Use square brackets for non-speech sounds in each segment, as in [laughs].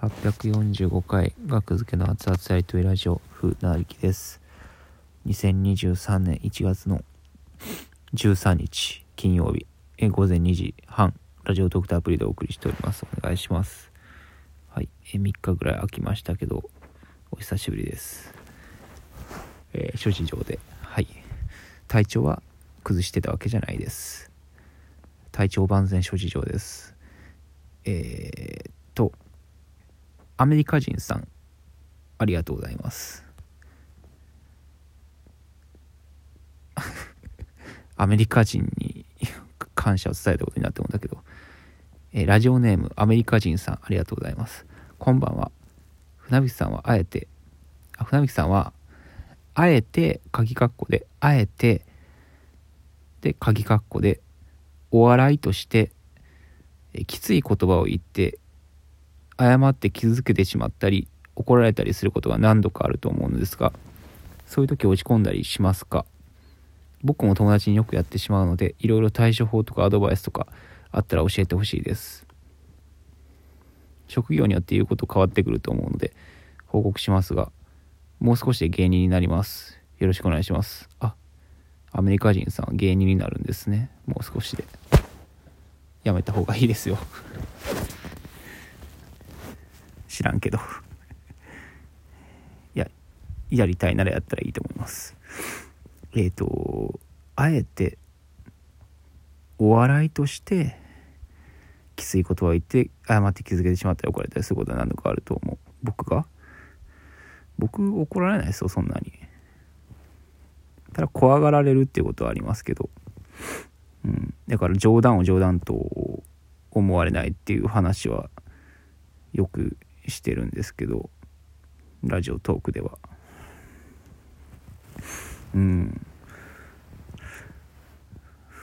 845回学付けの熱々やりとりラジオ風なりきです。2023年1月の13日金曜日え午前2時半ラジオドクターアプリでお送りしております。お願いします。はいえ3日ぐらい空きましたけどお久しぶりです。えー諸事情で。はい。体調は崩してたわけじゃないです。体調万全諸事情です。えー、っとアメリカ人さんありがとうございます。[laughs] アメリカ人に感謝を伝えたことになって思うんだけど、えーラジオネームアメリカ人さんありがとうございます。こんばんは。船引さんはあえてあ船引さんはあえて鍵括弧であえてで鍵括弧でお笑いとしてえきつい言葉を言って誤って傷つけてしまったり怒られたりすることが何度かあると思うのですがそういう時落ち込んだりしますか？僕も友達によくやってしまうのでいろいろ対処法とかアドバイスとかあったら教えてほしいです。職業によって言うこと変わってくると思うので報告しますがもう少しで芸人になります。よろしくお願いします。あアメリカ人さんは芸人になるんですね。もう少しで。やめた方がいいですよ。知らんけど。い [laughs] ややりたいならやったらいいと思います。えっ、とあえてお笑いとしてきつい言葉を言って誤って気づけてしまったり怒られたりすることは何度かあると思う。僕が？僕怒られないですよそんなに。ただ怖がられるっていうことはありますけど。うん、だから冗談を冗談と思われないっていう話はよくしてるんですけどラジオトークでは。うん。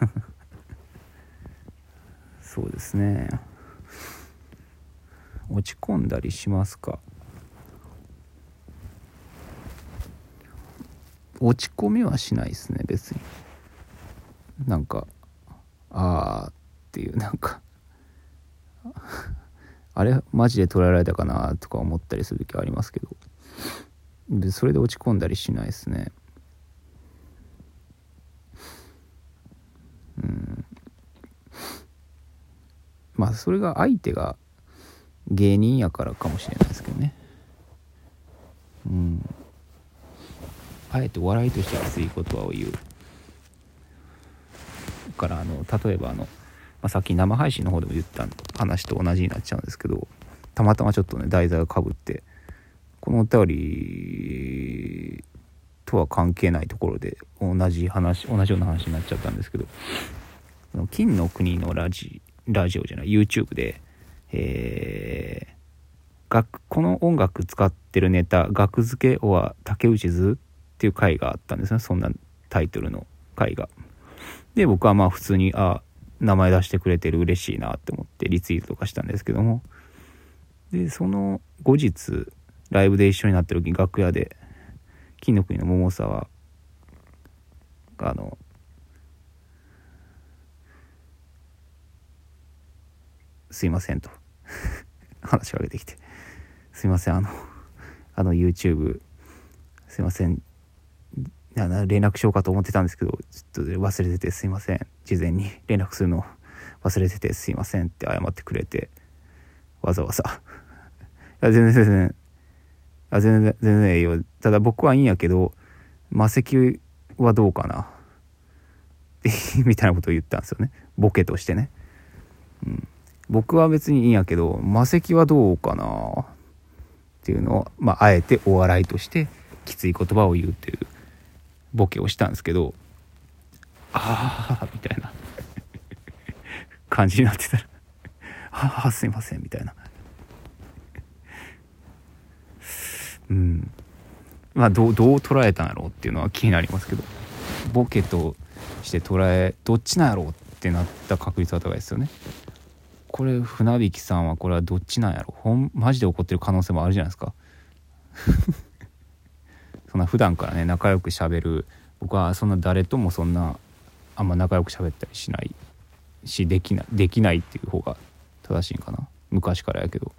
[laughs] そうですね。落ち込んだりしますか？落ち込みはしないですね別に。なんかあーっていうなんか。あれマジで捉えられたかなとか思ったりする時はありますけど。でそれで落ち込んだりしないですね。うん。まあそれが相手が芸人やからかもしれないですけどね。うん。あえて笑いとして熱い言葉を言う。からあの例えばあの、まあ、さっき生配信の方でも言った話と同じになっちゃうんですけどたまたまちょっとね題材がかぶってこのお便りとは関係ないところで同じ話同じような話になっちゃったんですけど金の国のラジラジオじゃない YouTube で、えー楽この音楽使ってるネタ「額付けは竹内図」っていう回があったんですねそんなタイトルの回が。で僕はまあ普通にあ名前出してくれてる嬉しいなって思ってリツイートとかしたんですけども。でその後日ライブで一緒になった時に楽屋で金の国の桃沢があの「すいません」と。[laughs] 話しかけてきて「すいませんあのあの YouTube すいません連絡しようかと思ってたんですけどちょっと忘れててすいません。事前に連絡するの忘れててすいませんって謝ってくれてわざわざ。いや全然全然。あ全然全然いいよ。ただ僕はいいんやけど魔石はどうかな？[laughs] みたいなことを言ったんですよね。ボケとしてね、うん、僕は別にいいんやけど魔石はどうかな？っていうのを、まあ、あえてお笑いとしてきつい言葉を言うっていう。ボケをしたんですけどああみたいな。[laughs] 感じになってたら「ああすいません」みたいな。うん。まあどうどう捉えたんやろうっていうのは気になりますけど。ボケとして捉えどっちなんやろうってなった確率は高いですよね。これ船引さんはこれはどっちなんやろほんマジで怒ってる可能性もあるじゃないですか。そんな普段からね仲良くしゃべる。僕はそんな誰ともそんなあんま仲良く喋ったりしない。しできないできないっていう方が正しいんかな。昔からやけど。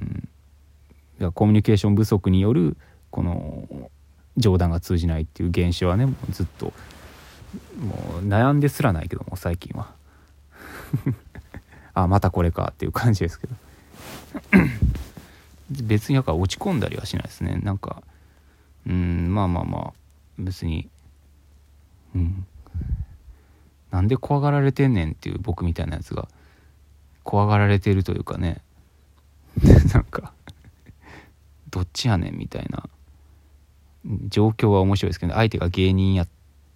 うん。コミュニケーション不足によるこの冗談が通じないっていう現象はねもうずっともう悩んですらないけども最近は。[laughs] あまたこれかっていう感じですけど。[coughs] 別になんか落ち込んだりはしないですね。なんかまあまあまあ別にうん。なんで怖がられてんねんっていう僕みたいなやつが怖がられてるというかね。[laughs] なんかどっちやねんみたいな。状況は面白いですけど、相手が芸人や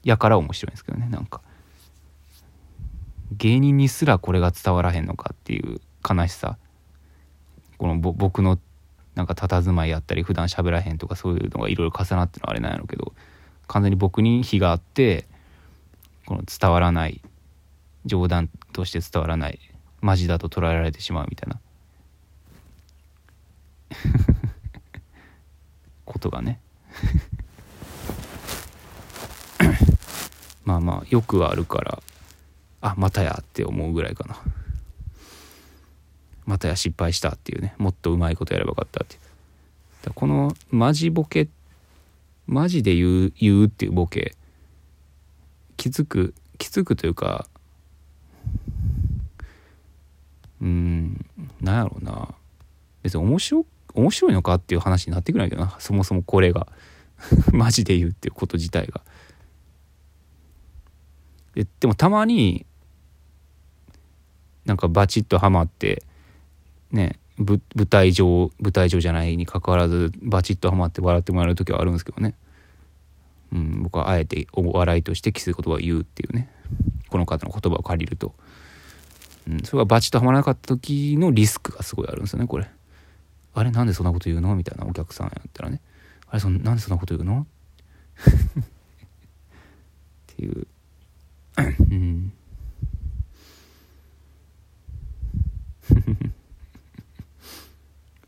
やから面白いんですけどねなんか。芸人にすらこれが伝わらへんのかっていう悲しさ。この僕のなんか佇まいやったり普段喋らへんとかそういうのがいろいろ重なってのはあれなんやろうけど完全に僕に非があってこの伝わらない冗談として伝わらないマジだと捉えられてしまうみたいな。[laughs] ことがね。[laughs] まあまあよくあるからあまたやって思うぐらいかな。またや失敗したっていうねもっとうまいことやればよかったっていう。このマジボケマジで言う言うっていうボケ気づく気づくというかうんなんやろうな。別に面白面白いのかっていう話になってくるんやけどな。そもそもこれが。[laughs] マジで言うっていうこと自体が。ででもたまになんかバチッとはまってね舞台上舞台上じゃないにかかわらずバチッとはまって笑ってもらえる時はあるんですけどね、うん、僕はあえてお笑いとしてきつい言葉を言うっていうね。この方の言葉を借りると、うん、それがバチッとはまらなかった時のリスクがすごいあるんですよねこれ。あれなんでそんなこと言うの？みたいなお客さんやったらね。あれそなんでそんなこと言うの？[laughs] っていう。うん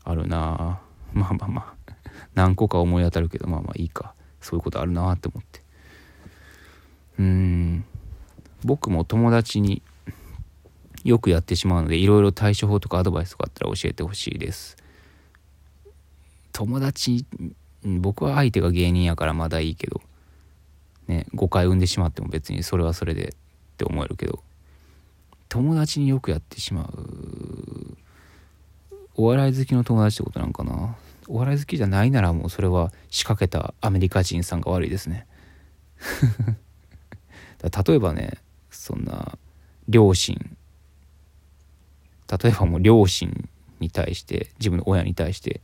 あるなまあまあまあ。何個か思い当たるけどまあまあいいか。そういうことあるなって思って。うん。僕も友達によくやってしまうのでいろいろ対処法とかアドバイスとかあったら教えてほしいです。友達僕は相手が芸人やからまだいいけどね誤解生んでしまっても別にそれはそれでって思えるけど友達によくやってしまうお笑い好きの友達ってことなんかな？お笑い好きじゃないならもうそれは仕掛けたアメリカ人さんが悪いですね [laughs] 例えばねそんな両親例えばもう両親に対して自分の親に対して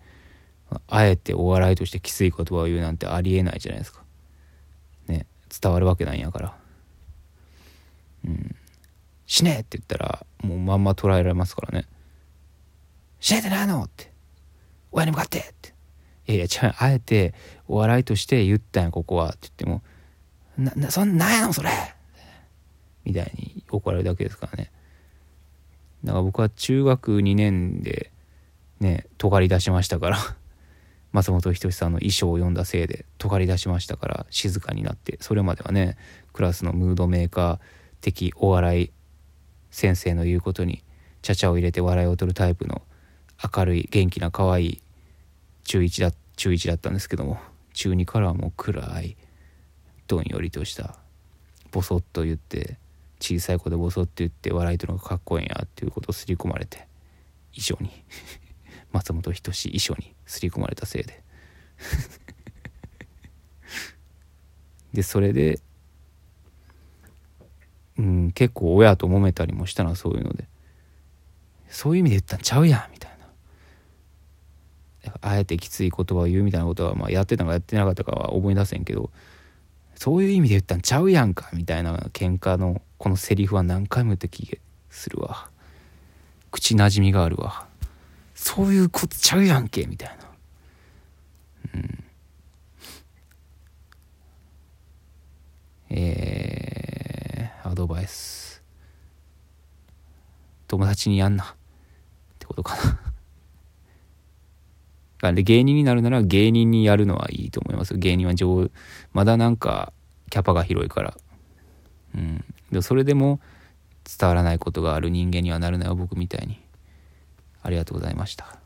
あえてお笑いとしてきつい言葉を言うなんてありえないじゃないですか。ね伝わるわけないんやから。うん。死ねって言ったらもうまんま捉えられますからね。死ねてないのって。親に向かってって。いやいや違うあえてお笑いとして言ったんやここはって言っても「ななそんなんやのそれ!」みたいに怒られるだけですからね。だから僕は中学2年でね尖り出しましたから [laughs] 松本人志さんの衣装を読んだせいで尖り出しましたから静かになってそれまではねクラスのムードメーカー的お笑い先生の言うことにちゃちゃを入れて笑いを取るタイプの明るい元気な可愛い中1だ中1だったんですけども中2からはもう暗いどんよりとしたボソッと言って小さい子でボソッと言って笑いとるのがかっこいいんやっていうことを刷り込まれて衣装に。[laughs] 松本人志衣装に刷り込まれたせいで。[laughs] でそれでうん結構親と揉めたりもしたなそういうので。そういう意味で言ったんちゃうやんみたいな。あえてきつい言葉を言うみたいなことは、まあ、やってたかやってなかったかは思い出せんけどそういう意味で言ったんちゃうやんかみたいな喧嘩のこのセリフは何回も言った気がするわ。口なじみがあるわ。そういうことちゃうやんけみたいな。うん。えー、アドバイス。友達にやんな。ってことかな。で芸人になるなら芸人にやるのはいいと思います。芸人は上まだなんかキャパが広いから。うん。でそれでも伝わらないことがある人間にはなるなよ僕みたいに。ありがとうございました。